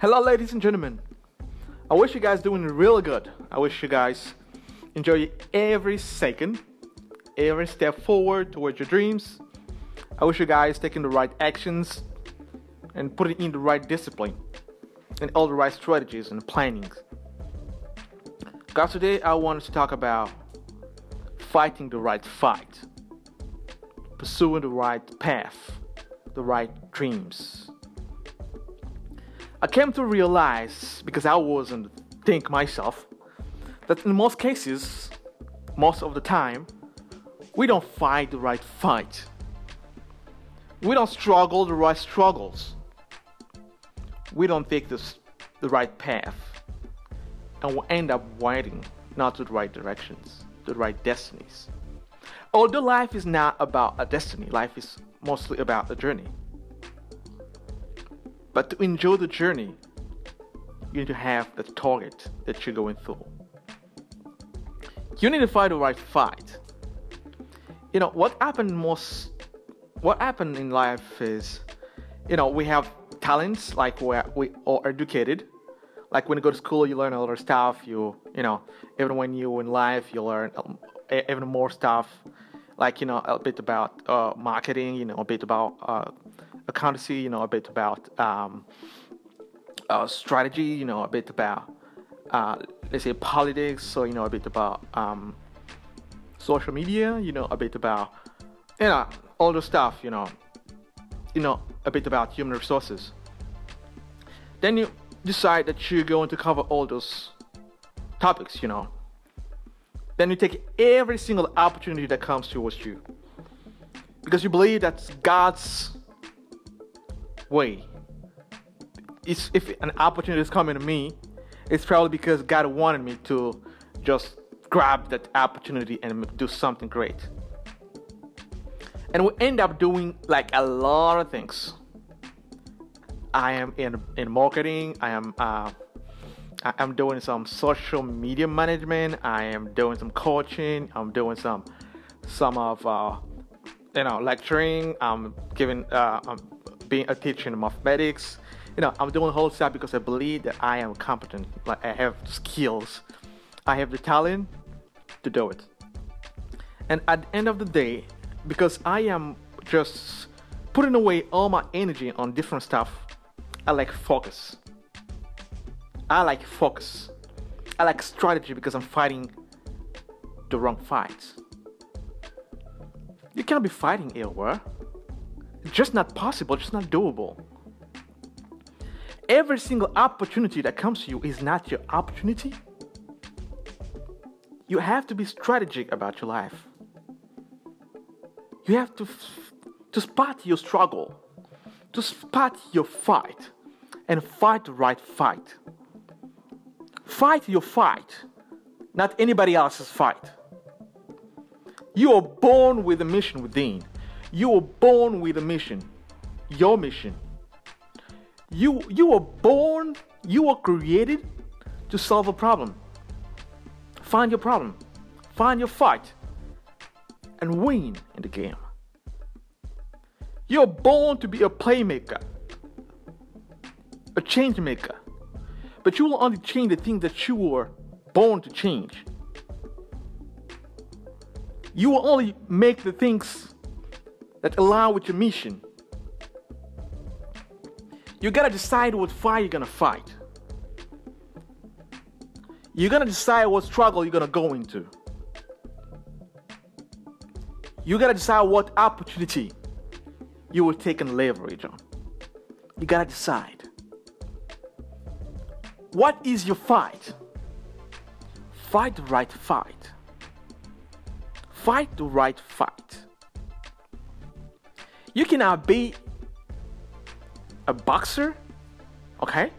Hello, ladies and gentlemen. I wish you guys doing really good. I wish you guys enjoy every second, every step forward towards your dreams. I wish you guys taking the right actions and putting in the right discipline and all the right strategies and plannings. Guys, today I wanted to talk about fighting the right fight, pursuing the right path, the right dreams. I came to realize, because I wasn't think myself, that in most cases, most of the time, we don't fight the right fight. We don't struggle the right struggles. We don't take this, the right path. And we end up winding not to the right directions, the right destinies. Although life is not about a destiny, life is mostly about a journey. But to enjoy the journey, you need to have the target that you're going through. You need to fight the right fight. You know what happened most. What happened in life is, you know, we have talents like we we are educated. Like when you go to school, you learn a lot of stuff. You you know, even when you in life, you learn um, even more stuff. Like you know, a bit about uh, marketing. You know, a bit about uh, accountancy, you know, a bit about um, uh, strategy, you know, a bit about, uh, let's say, politics, so, you know, a bit about um, social media, you know, a bit about, you know, all the stuff, you know, you know, a bit about human resources. Then you decide that you're going to cover all those topics, you know. Then you take every single opportunity that comes towards you. Because you believe that's God's way. It's, if an opportunity is coming to me, it's probably because God wanted me to just grab that opportunity and do something great. And we end up doing like a lot of things. I am in in marketing. I am uh, I am doing some social media management. I am doing some coaching. I'm doing some some of uh, you know lecturing. I'm giving uh, I'm being a teacher in mathematics. You know, I'm doing whole stuff because I believe that I am competent. Like I have skills, I have the talent to do it. And at the end of the day, because I am just putting away all my energy on different stuff, I like focus. I like focus. I like strategy because I'm fighting the wrong fights. You can't be fighting. It's just not possible, just not doable. Every single opportunity that comes to you is not your opportunity. You have to be strategic about your life. You have to, to spot your struggle, to spot your fight, and fight the right fight. Fight your fight, not anybody else's fight. You are born with a mission within. You are born with a mission, your mission. You, you were born, you were created to solve a problem. Find your problem, find your fight, and win in the game. You're born to be a playmaker, a change maker, but you will only change the things that you were born to change. You will only make the things that align with your mission. You gotta decide what fight you're gonna fight. You're gonna decide what struggle you're gonna go into. You gotta decide what opportunity you will take and leverage on. You gotta decide. What is your fight? Fight the right fight. Fight the right fight. You cannot be a boxer, okay?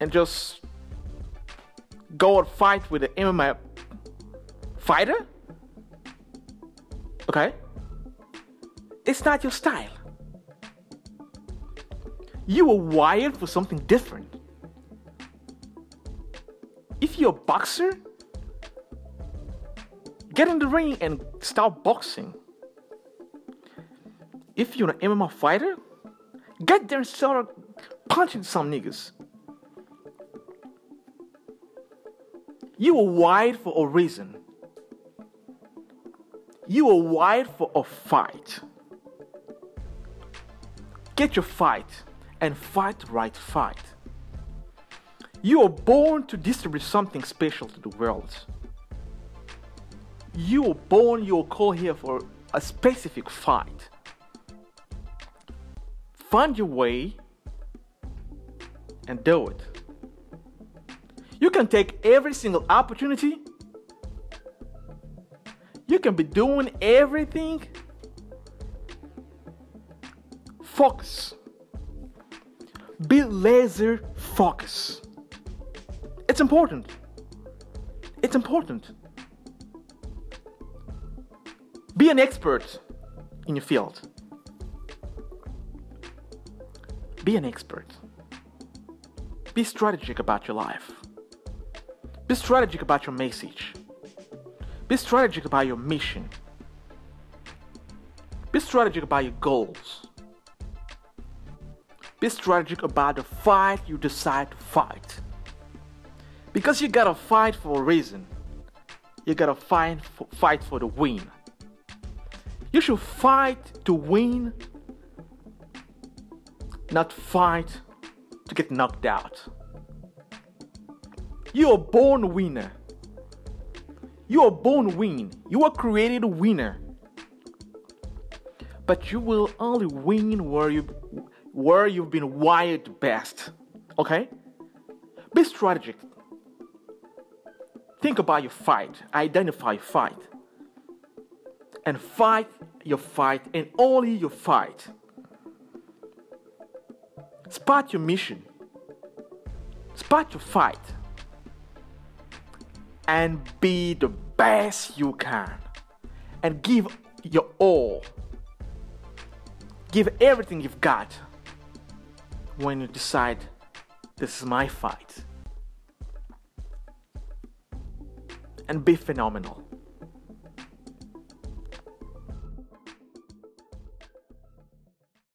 And just go and fight with an MMA fighter, okay? It's not your style. You were wired for something different. If you're a boxer, get in the ring and start boxing if you're an MMA fighter, Get there and start punching some niggas. You were wired for a reason. You were wired for a fight. Get your fight and fight right fight. You are born to distribute something special to the world. You were born, you were called here for a specific fight. Find your way and do it. You can take every single opportunity. You can be doing everything. Focus. Be laser focus. It's important. It's important. Be an expert in your field. Be an expert. Be strategic about your life. Be strategic about your message. Be strategic about your mission. Be strategic about your goals. Be strategic about the fight you decide to fight. Because you gotta fight for a reason. You gotta fight for, fight for the win. You should fight to win, not fight to get knocked out. You are born winner. You are born win. You are created a winner. But you will only win where you where you've been wired best. Okay? Be strategic. Think about your fight. Identify your fight. And fight your fight and only your fight. Spot your mission. Spot your fight and be the best you can and give your all. Give everything you've got when you decide this is my fight. And be phenomenal.